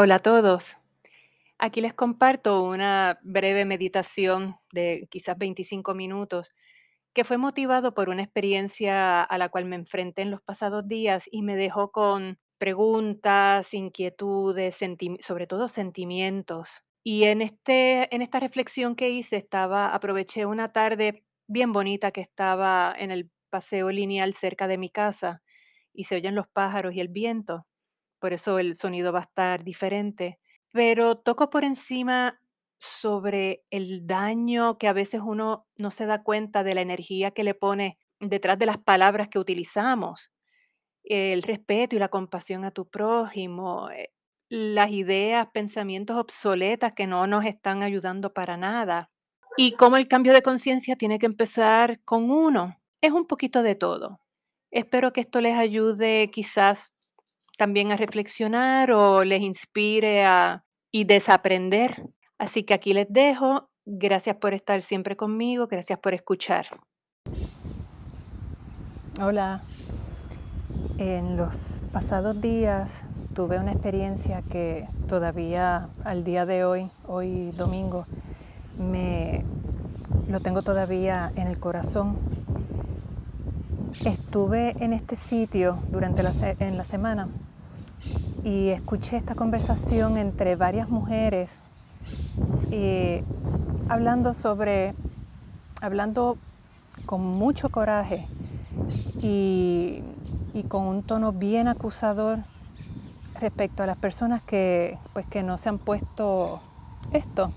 Hola a todos. Aquí les comparto una breve meditación de quizás 25 minutos que fue motivado por una experiencia a la cual me enfrenté en los pasados días y me dejó con preguntas, inquietudes, sobre todo sentimientos. Y en este en esta reflexión que hice estaba aproveché una tarde bien bonita que estaba en el paseo lineal cerca de mi casa y se oyen los pájaros y el viento, por eso el sonido va a estar diferente. Pero toco por encima sobre el daño que a veces uno no se da cuenta de la energía que le pone detrás de las palabras que utilizamos, el respeto y la compasión a tu prójimo, eh, las ideas, pensamientos obsoletas que no nos están ayudando para nada. Y cómo el cambio de conciencia tiene que empezar con uno. Es un poquito de todo. Espero que esto les ayude quizás también a reflexionar o les inspire a y desaprender. Así que aquí les dejo. Gracias por estar siempre conmigo, gracias por escuchar. Hola, en los pasados días tuve una experiencia que todavía al día de hoy, hoy domingo, me lo tengo todavía en el corazón. Estuve en este sitio durante la, en la semana y escuché esta conversación entre varias mujeres hablando sobre, hablando con mucho coraje y, y con un tono bien acusador respecto a las personas que, pues, que no se han puesto esto.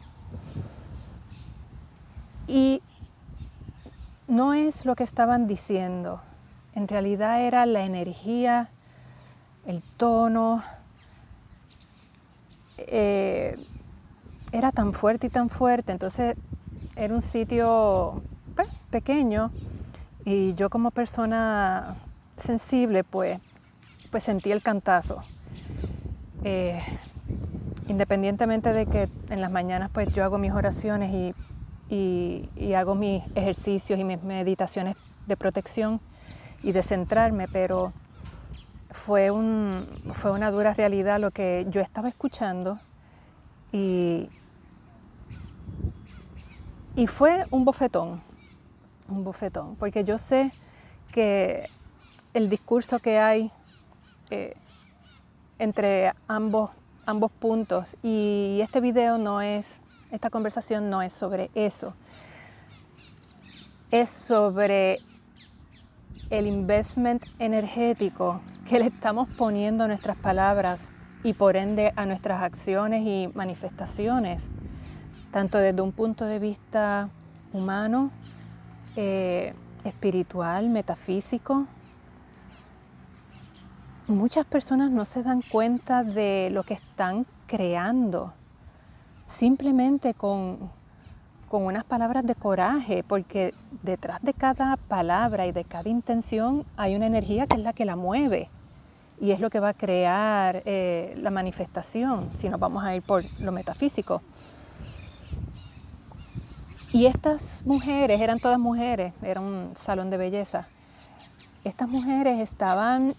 Y no es lo que estaban diciendo, en realidad era la energía, el tono, eh, era tan fuerte y tan fuerte, entonces era un sitio pues, pequeño y yo como persona sensible pues, pues sentí el cantazo. Eh, independientemente de que en las mañanas pues yo hago mis oraciones y, y, y hago mis ejercicios y mis meditaciones de protección y de centrarme, pero fue, un, fue una dura realidad lo que yo estaba escuchando y, y fue un bofetón, un bofetón, porque yo sé que el discurso que hay eh, entre ambos, ambos puntos y este video no es, esta conversación no es sobre eso, es sobre el investment energético que le estamos poniendo a nuestras palabras y por ende a nuestras acciones y manifestaciones, tanto desde un punto de vista humano, eh, espiritual, metafísico. Muchas personas no se dan cuenta de lo que están creando simplemente con, con unas palabras de coraje, porque detrás de cada palabra y de cada intención hay una energía que es la que la mueve y es lo que va a crear eh, la manifestación, si nos vamos a ir por lo metafísico. Y estas mujeres, eran todas mujeres, era un salón de belleza, estas mujeres estaban,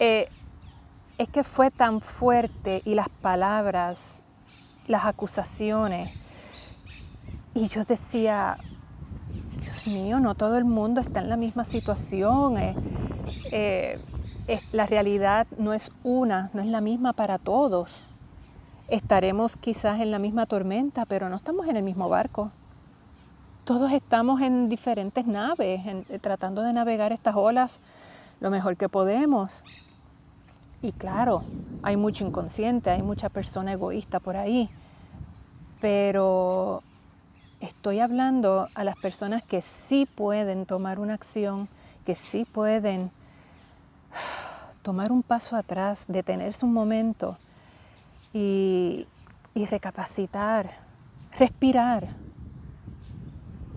eh, es que fue tan fuerte y las palabras, las acusaciones, y yo decía, Dios mío, no todo el mundo está en la misma situación. Eh, eh, la realidad no es una, no es la misma para todos. Estaremos quizás en la misma tormenta, pero no estamos en el mismo barco. Todos estamos en diferentes naves, en, eh, tratando de navegar estas olas lo mejor que podemos. Y claro, hay mucho inconsciente, hay mucha persona egoísta por ahí, pero estoy hablando a las personas que sí pueden tomar una acción, que sí pueden tomar un paso atrás, detenerse un momento y, y recapacitar, respirar.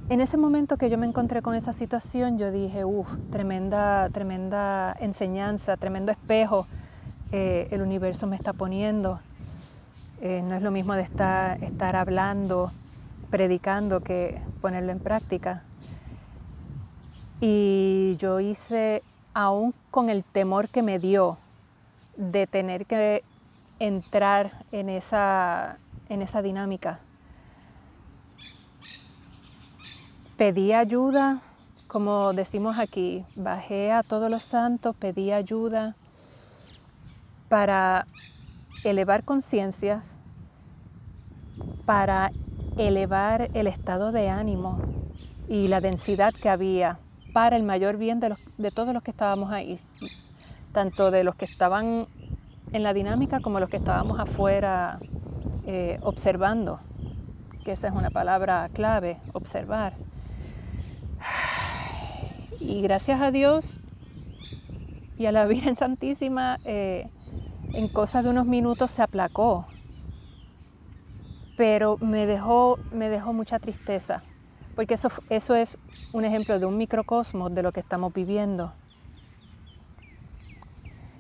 En ese momento que yo me encontré con esa situación, yo dije, uff, tremenda, tremenda enseñanza, tremendo espejo eh, el universo me está poniendo. Eh, no es lo mismo de estar, estar hablando, predicando que ponerlo en práctica. Y yo hice, aún con el temor que me dio, de tener que entrar en esa, en esa dinámica. Pedí ayuda, como decimos aquí, bajé a todos los santos, pedí ayuda para elevar conciencias, para elevar el estado de ánimo y la densidad que había para el mayor bien de, los, de todos los que estábamos ahí, tanto de los que estaban en la dinámica como los que estábamos afuera eh, observando, que esa es una palabra clave, observar. Y gracias a Dios y a la Virgen Santísima, eh, en cosa de unos minutos se aplacó, pero me dejó, me dejó mucha tristeza, porque eso, eso es un ejemplo de un microcosmos de lo que estamos viviendo,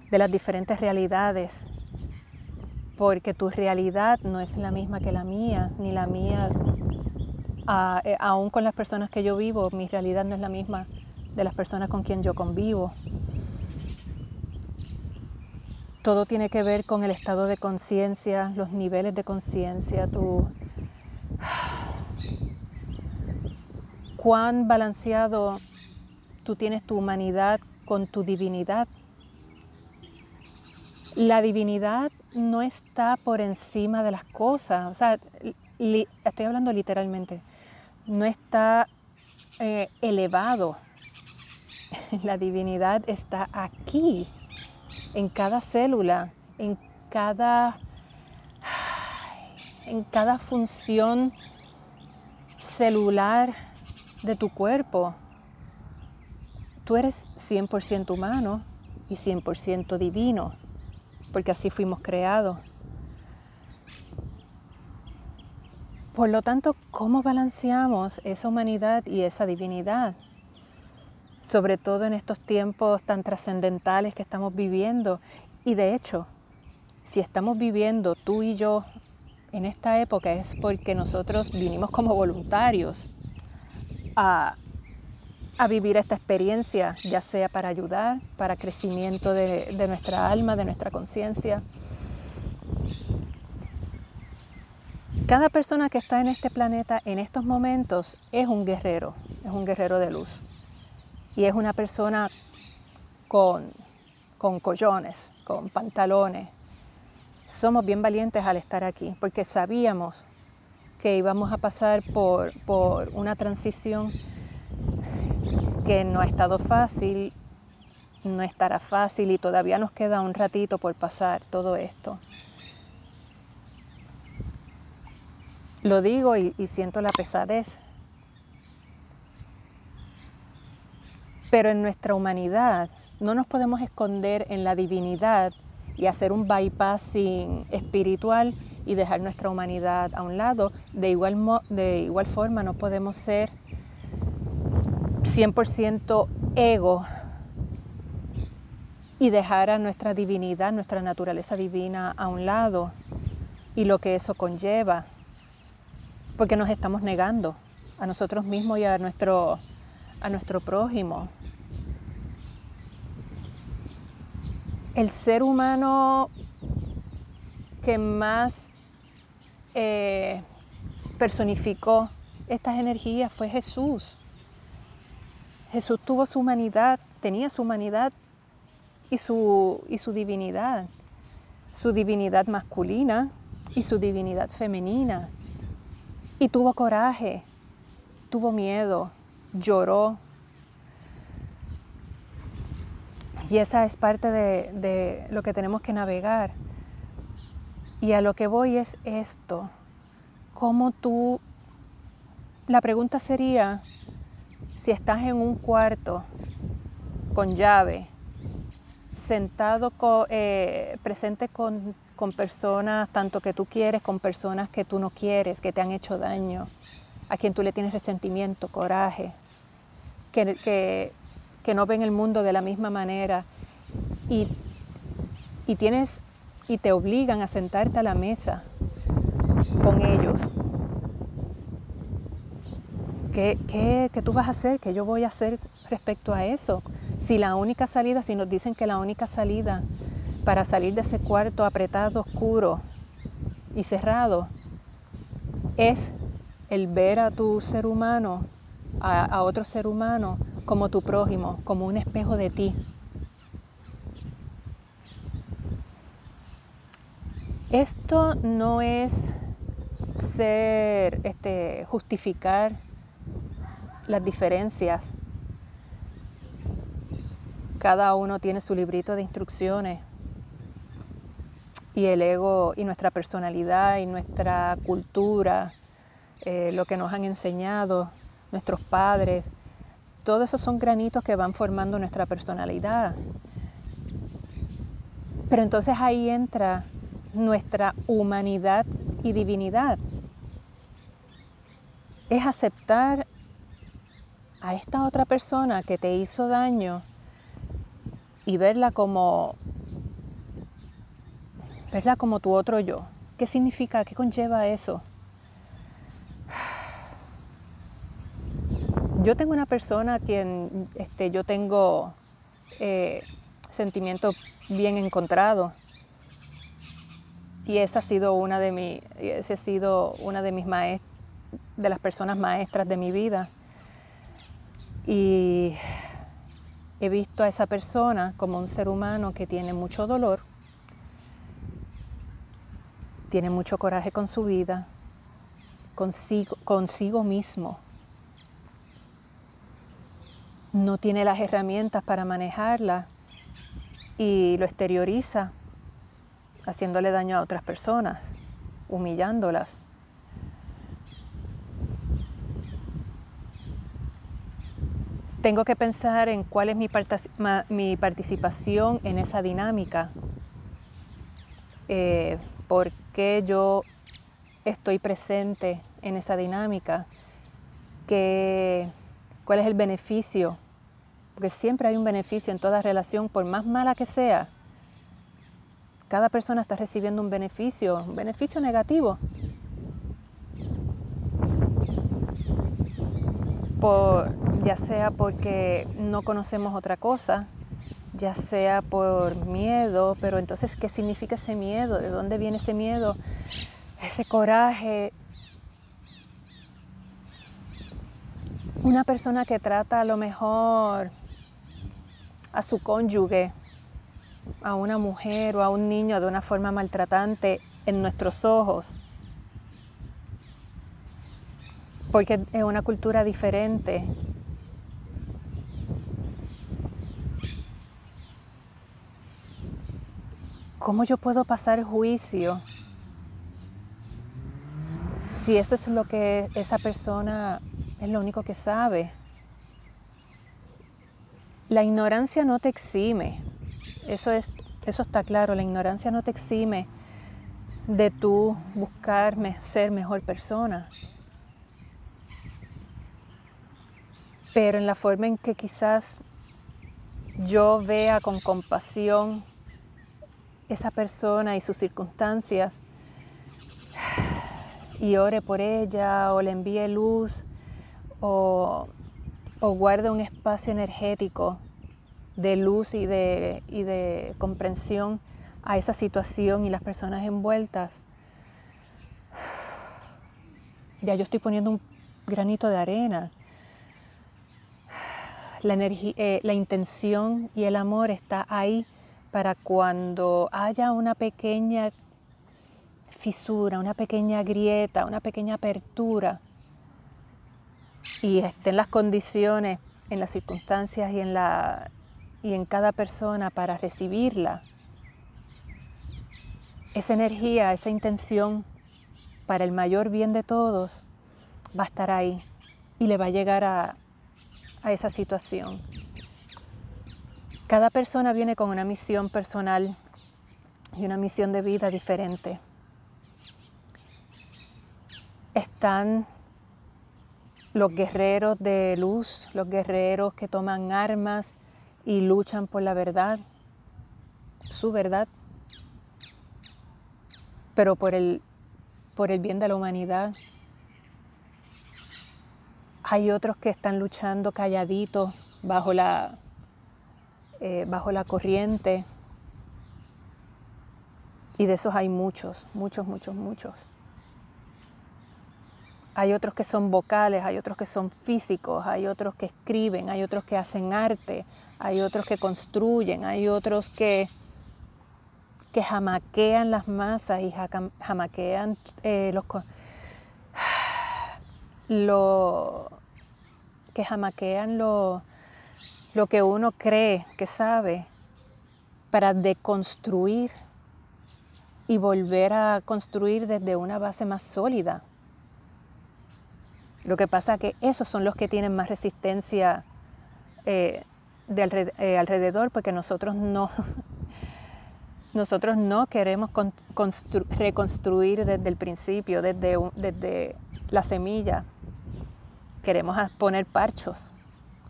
de las diferentes realidades, porque tu realidad no es la misma que la mía, ni la mía, eh, aún con las personas que yo vivo, mi realidad no es la misma de las personas con quien yo convivo. Todo tiene que ver con el estado de conciencia, los niveles de conciencia, tu cuán balanceado tú tienes tu humanidad con tu divinidad. La divinidad no está por encima de las cosas, o sea, estoy hablando literalmente, no está eh, elevado. La divinidad está aquí, en cada célula, en cada, en cada función celular de tu cuerpo. Tú eres 100% humano y 100% divino, porque así fuimos creados. Por lo tanto, ¿cómo balanceamos esa humanidad y esa divinidad? Sobre todo en estos tiempos tan trascendentales que estamos viviendo. Y de hecho, si estamos viviendo tú y yo en esta época es porque nosotros vinimos como voluntarios a, vivir esta experiencia, ya sea para ayudar, para crecimiento de, de nuestra alma, de nuestra conciencia. Cada persona que está en este planeta en estos momentos es un guerrero, es un guerrero de luz y es una persona con, con collones, con pantalones. Somos bien valientes al estar aquí porque sabíamos que íbamos a pasar por, por una transición que no ha estado fácil, no estará fácil y todavía nos queda un ratito por pasar todo esto. Lo digo y, y siento la pesadez Pero en nuestra humanidad no nos podemos esconder en la divinidad y hacer un bypassing espiritual y dejar nuestra humanidad a un lado. De igual, de igual forma no podemos ser 100% ego y dejar a nuestra divinidad, nuestra naturaleza divina a un lado y lo que eso conlleva, porque nos estamos negando a nosotros mismos y a nuestro, a nuestro prójimo. El ser humano que más eh, personificó estas energías fue Jesús. Jesús tuvo su humanidad, tenía su humanidad y su, y su divinidad, su divinidad masculina y su divinidad femenina. Y tuvo coraje, tuvo miedo, lloró, Y esa es parte de, lo que tenemos que navegar. Y a lo que voy es esto. ¿Cómo tú... La pregunta sería, si estás en un cuarto con llave, sentado eh, presente con, personas tanto que tú quieres, con personas que tú no quieres, que te han hecho daño, a quien tú le tienes resentimiento, coraje, que, que no ven el mundo de la misma manera y, tienes y te obligan a sentarte a la mesa con ellos. ¿Qué, qué, tú vas a hacer? ¿Qué yo voy a hacer respecto a eso? Si la única salida, si nos dicen que la única salida para salir de ese cuarto apretado, oscuro y cerrado, es el ver a tu ser humano, a, a otro ser humano, como tu prójimo, como un espejo de ti. Esto no es ser, este, justificar las diferencias. Cada uno tiene su librito de instrucciones y el ego y nuestra personalidad y nuestra cultura, eh, lo que nos han enseñado nuestros padres, todos esos son granitos que van formando nuestra personalidad. Pero entonces ahí entra nuestra humanidad y divinidad. Es aceptar a esta otra persona que te hizo daño y verla como verla como tu otro yo. ¿Qué significa? ¿Qué conlleva eso? Yo tengo una persona a quien este, yo tengo eh, sentimientos bien encontrados y esa ha sido una de mi, ese ha sido una de mis maest de las personas maestras de mi vida. Y he visto a esa persona como un ser humano que tiene mucho dolor, tiene mucho coraje con su vida, consigo, consigo mismo. No tiene las herramientas para manejarla y lo exterioriza haciéndole daño a otras personas, humillándolas. Tengo que pensar en cuál es mi, participación en esa dinámica, eh, por qué yo estoy presente en esa dinámica, cuál es el beneficio, porque siempre hay un beneficio en toda relación, por más mala que sea, cada persona está recibiendo un beneficio, un beneficio negativo. ya sea porque no conocemos otra cosa, ya sea por miedo, pero entonces, ¿qué significa ese miedo? ¿De dónde viene ese miedo? Ese coraje. Una persona que trata a lo mejor a su cónyuge a una mujer o a un niño de una forma maltratante en nuestros ojos, porque es una cultura diferente. ¿Cómo yo puedo pasar juicio si eso es lo que esa persona es lo único que sabe? La ignorancia no te exime, eso, es, eso está claro, la ignorancia no te exime de tú buscarme ser mejor persona. Pero en la forma en que quizás yo vea con compasión esa persona y sus circunstancias y ore por ella o le envíe luz o, o guarde un espacio energético de luz y de, y de comprensión a esa situación y las personas envueltas, ya yo estoy poniendo un granito de arena. La, eh, la intención y el amor está ahí para cuando haya una pequeña fisura, una pequeña grieta, una pequeña apertura y estén las condiciones en las circunstancias y en la, y en cada persona para recibirla. Esa energía, esa intención para el mayor bien de todos va a estar ahí y le va a llegar a, a esa situación. Cada persona viene con una misión personal y una misión de vida diferente. Están los guerreros de luz, los guerreros que toman armas y luchan por la verdad, su verdad, pero por el, por el bien de la humanidad. Hay otros que están luchando calladitos bajo la, eh, bajo la corriente, Y de esos hay muchos, muchos, muchos, muchos. Hay otros que son vocales, hay otros que son físicos, hay otros que escriben, hay otros que hacen arte, hay otros que construyen, hay otros que, que jamaquean las masas y jamaquean eh, los, lo, que jamaquean lo, lo que uno cree que sabe para deconstruir y volver a construir desde una base más sólida. Lo que pasa es que esos son los que tienen más resistencia eh, eh, alrededor porque nosotros no, nosotros no queremos reconstruir desde el principio, desde, desde la semilla. Queremos poner parchos,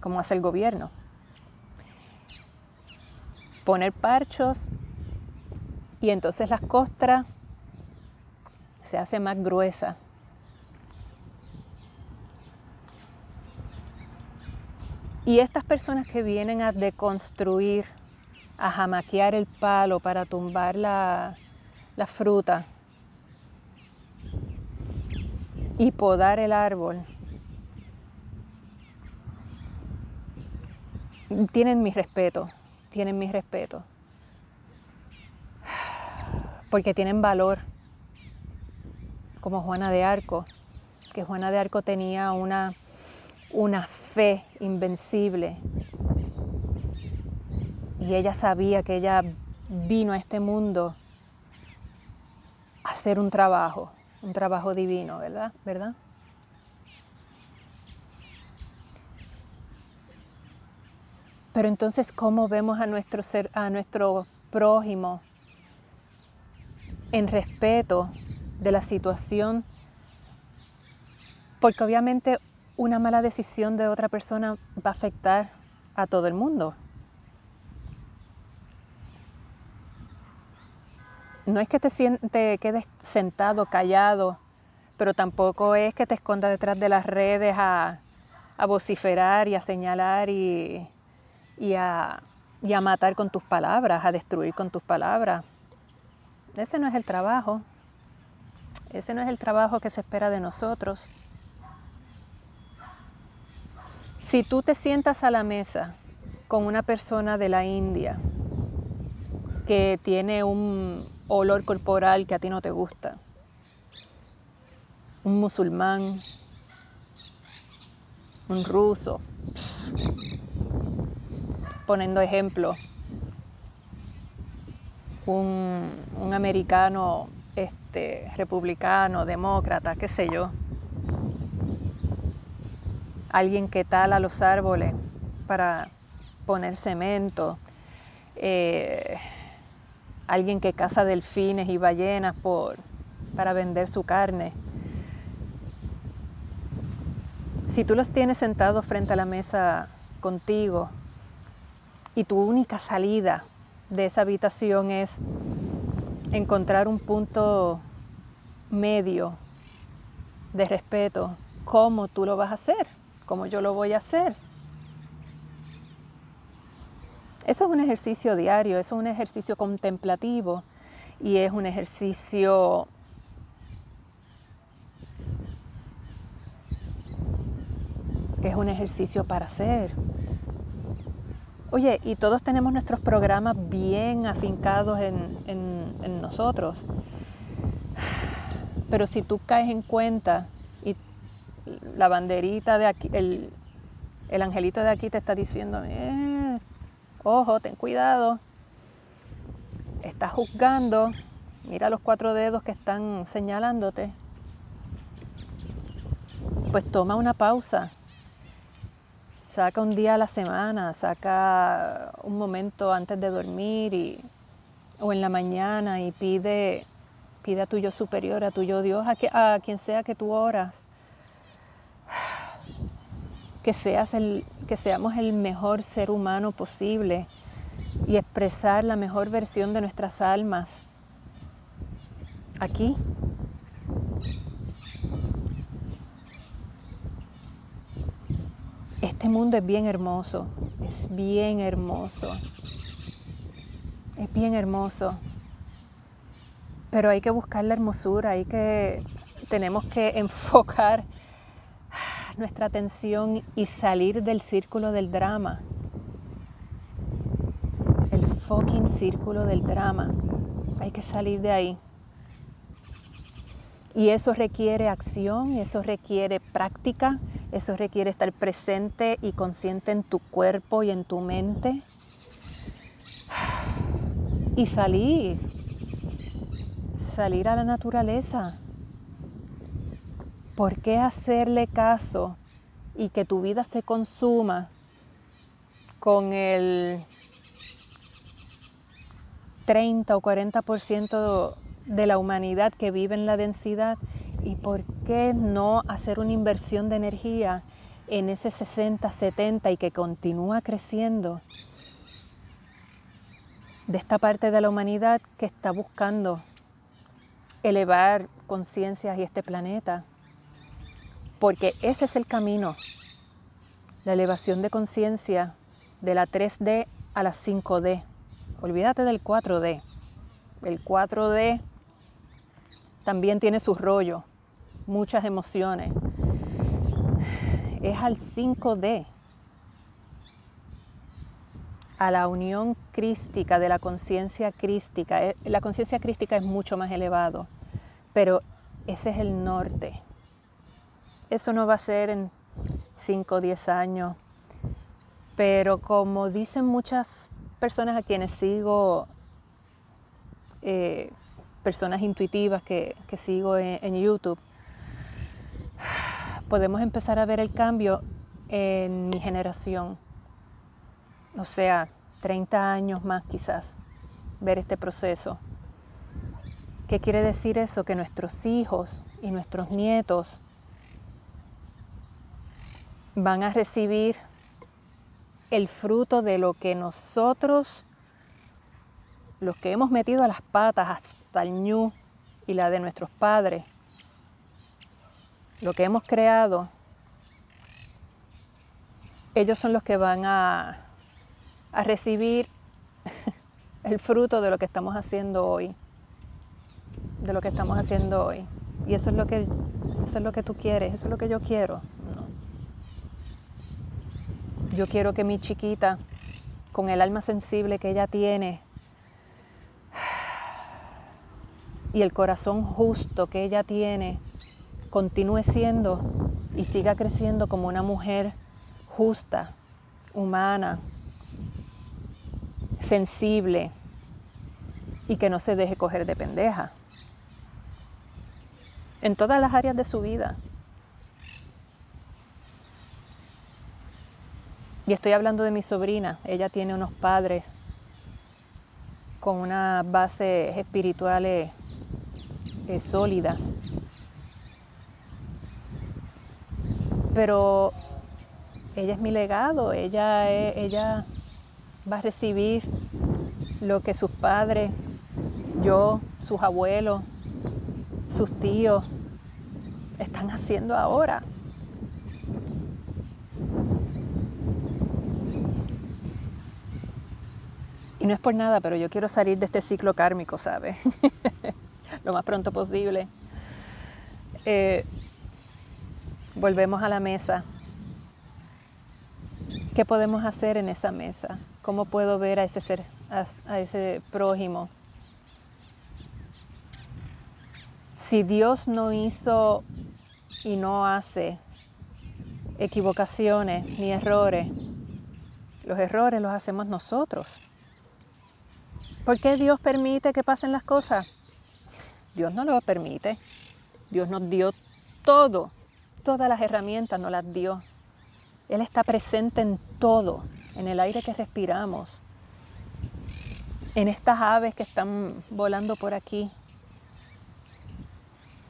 como hace el gobierno. Poner parchos y entonces las costras se hace más gruesa Y estas personas que vienen a deconstruir, a jamaquear el palo para tumbar la, la fruta y podar el árbol, tienen mi respeto, tienen mi respeto, porque tienen valor, como Juana de Arco, que Juana de Arco tenía una, una fe invencible. Y ella sabía que ella vino a este mundo a hacer un trabajo, un trabajo divino, ¿verdad? ¿Verdad? Pero entonces, ¿cómo vemos a nuestro, ser, a nuestro prójimo en respeto de la situación? Porque obviamente una mala decisión de otra persona va a afectar a todo el mundo. No es que te, quedes sentado, callado, pero tampoco es que te escondas detrás de las redes a, vociferar y a señalar y, a, y a matar con tus palabras, a destruir con tus palabras. Ese no es el trabajo. Ese no es el trabajo que se espera de nosotros. Si tú te sientas a la mesa con una persona de la India que tiene un olor corporal que a ti no te gusta, un musulmán, un ruso, poniendo ejemplo, un, americano este, republicano, demócrata, qué sé yo, alguien que tala los árboles para poner cemento, eh, alguien que caza delfines y ballenas por, para vender su carne. Si tú los tienes sentados frente a la mesa contigo y tu única salida de esa habitación es encontrar un punto medio de respeto, ¿cómo tú lo vas a hacer? ¿Cómo yo lo voy a hacer? Eso es un ejercicio diario, eso es un ejercicio contemplativo y es un ejercicio es un ejercicio para hacer. Oye, y todos tenemos nuestros programas bien afincados en, en nosotros. Pero si tú caes en cuenta la banderita de aquí, el, angelito de aquí te está diciendo, eh, ojo, ten cuidado, estás juzgando, mira los cuatro dedos que están señalándote. Pues toma una pausa, saca un día a la semana, saca un momento antes de dormir y, o en la mañana y pide, pide a tu yo superior, a tu yo Dios, a, a quien sea que tú oras, que, seamos el mejor ser humano posible y expresar la mejor versión de nuestras almas aquí. Este mundo es bien hermoso, es bien hermoso, es bien hermoso. Pero hay que buscar la hermosura, hay que, tenemos que enfocar nuestra atención y salir del círculo del drama. El fucking círculo del drama. Hay que salir de ahí. Y eso requiere acción, eso requiere práctica, eso requiere estar presente y consciente en tu cuerpo y en tu mente. Y salir, salir a la naturaleza. ¿Por qué hacerle caso y que tu vida se consuma con el 30 o 40% de la humanidad que vive en la densidad y por qué no hacer una inversión de energía en ese 60, 70 y que continúa creciendo de esta parte de la humanidad que está buscando elevar conciencias y este planeta. Porque ese es el camino, la elevación de conciencia de la 3D a la 5D. Olvídate del 4D. El 4D también tiene su rollo, muchas emociones. Es al 5D, a la unión crística de la conciencia crística. Eh, la conciencia crística es mucho más elevado, pero ese es el norte. Eso no va a ser en 5 o 10 años, pero como dicen muchas personas a quienes sigo, eh, personas intuitivas que, sigo en, YouTube, podemos empezar a ver el cambio en mi generación. O sea, 30 años más quizás, ver este proceso. ¿Qué quiere decir eso? Que nuestros hijos y nuestros nietos van a recibir el fruto de lo que nosotros, los que hemos metido a las patas hasta el ñu y la de nuestros padres, lo que hemos creado, ellos son los que van a, a recibir el fruto de lo que estamos haciendo hoy, de lo que estamos haciendo hoy. Y eso es lo que, eso es lo que tú quieres, eso es lo que yo quiero. Yo quiero que mi chiquita, con el alma sensible que ella tiene y el corazón justo que ella tiene, continúe siendo y siga creciendo como una mujer justa, humana, sensible y que no se deje coger de pendeja en todas las áreas de su vida. Y estoy hablando de mi sobrina. Ella tiene unos padres con unas bases espirituales eh, sólidas. Pero ella es mi legado, ella, ella va a recibir lo que sus padres, yo, sus abuelos, sus tíos están haciendo ahora. Y no es por nada, pero yo quiero salir de este ciclo kármico, ¿sabes? Lo más pronto posible. Eh, volvemos a la mesa. ¿Qué podemos hacer en esa mesa? ¿Cómo puedo ver a ese ser, a ese prójimo? Si Dios no hizo y no hace equivocaciones ni errores, los errores los hacemos nosotros. ¿Por qué Dios permite que pasen las cosas? Dios no lo permite. Dios nos dio todo, todas las herramientas nos las dio. Él está presente en todo, en el aire que respiramos, en estas aves que están volando por aquí.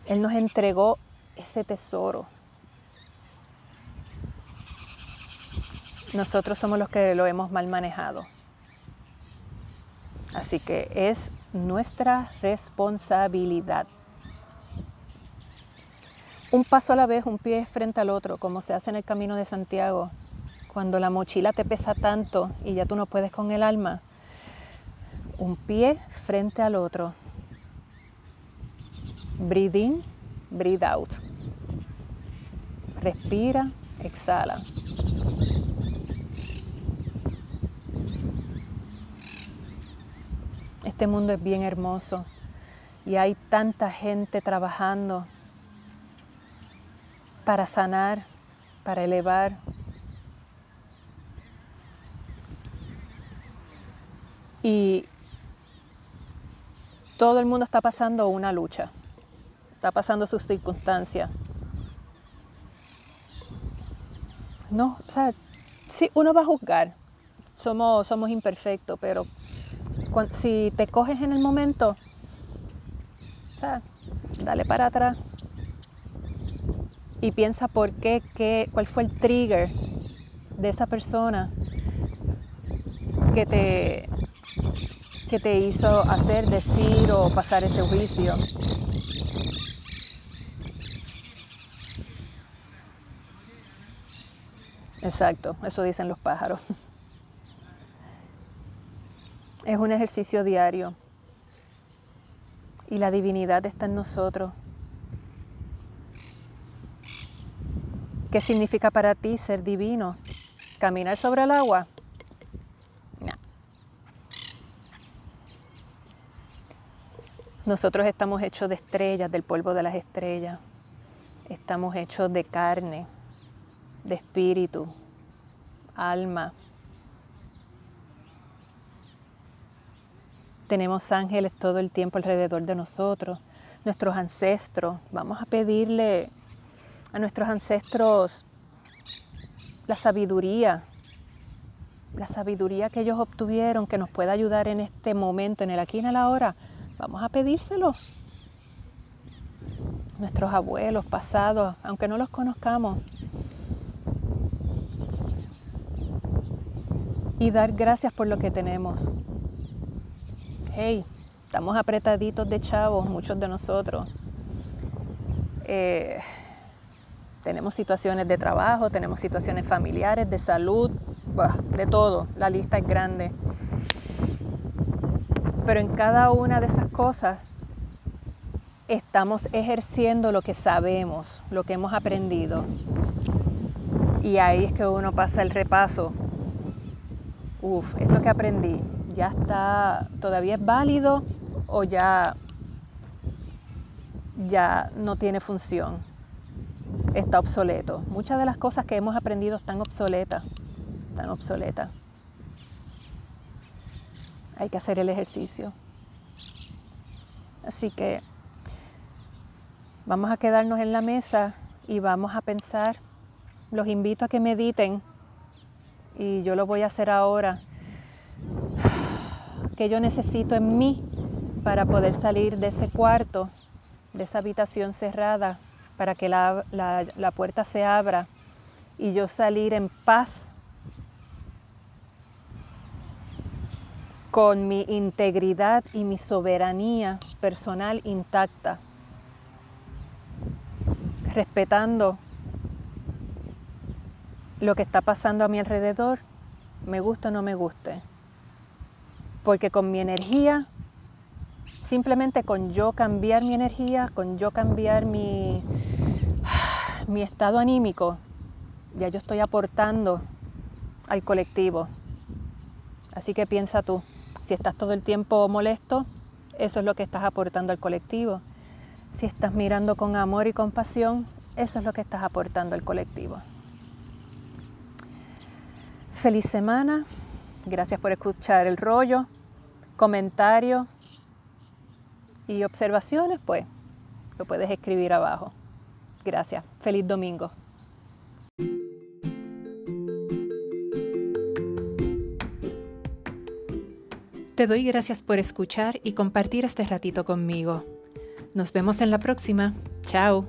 Él nos entregó ese tesoro. Nosotros somos los que lo hemos mal manejado. Así que es nuestra responsabilidad. Un paso a la vez, un pie frente al otro, como se hace en el camino de Santiago. Cuando la mochila te pesa tanto y ya tú no puedes con el alma, un pie frente al otro. Breathe in, breathe out. Respira, exhala. Este mundo es bien hermoso y hay tanta gente trabajando para sanar, para elevar. Y todo el mundo está pasando una lucha, está pasando sus circunstancias. No, o sea, sí, uno va a juzgar, somos, somos imperfectos, pero si te coges en el momento, dale para atrás y piensa por qué, qué, cuál fue el trigger de esa persona que te, que te hizo hacer, decir o pasar ese juicio. Exacto, eso dicen los pájaros. Es un ejercicio diario y la divinidad está en nosotros. ¿Qué significa para ti ser divino? ¿Caminar sobre el agua? No. Nosotros estamos hechos de estrellas, del polvo de las estrellas. Estamos hechos de carne, de espíritu, alma, Tenemos ángeles todo el tiempo alrededor de nosotros, nuestros ancestros. Vamos a pedirle a nuestros ancestros la sabiduría, la sabiduría que ellos obtuvieron, que nos pueda ayudar en este momento, en el aquí y en el ahora. Vamos a pedírselo. Nuestros abuelos pasados, aunque no los conozcamos. Y dar gracias por lo que tenemos hey, estamos apretaditos de chavos, muchos de nosotros. Eh, tenemos situaciones de trabajo, tenemos situaciones familiares, de salud, de todo. La lista es grande. Pero en cada una de esas cosas estamos ejerciendo lo que sabemos, lo que hemos aprendido. Y ahí es que uno pasa el repaso. Uf, esto que aprendí, ya está, todavía es válido o ya, ya no tiene función, está obsoleto. Muchas de las cosas que hemos aprendido están obsoletas, están obsoletas. Hay que hacer el ejercicio. Así que vamos a quedarnos en la mesa y vamos a pensar. Los invito a que mediten y yo lo voy a hacer ahora que yo necesito en mí para poder salir de ese cuarto, de esa habitación cerrada, para que la, la puerta se abra y yo salir en paz con mi integridad y mi soberanía personal intacta, respetando lo que está pasando a mi alrededor, me gusta o no me guste porque con mi energía, simplemente con yo cambiar mi energía, con yo cambiar mi, mi estado anímico, ya yo estoy aportando al colectivo. Así que piensa tú, si estás todo el tiempo molesto, eso es lo que estás aportando al colectivo. Si estás mirando con amor y compasión, eso es lo que estás aportando al colectivo. Feliz semana. Gracias por escuchar el rollo, comentarios y observaciones, pues lo puedes escribir abajo. Gracias. Feliz domingo. Te doy gracias por escuchar y compartir este ratito conmigo. Nos vemos en la próxima. Chao.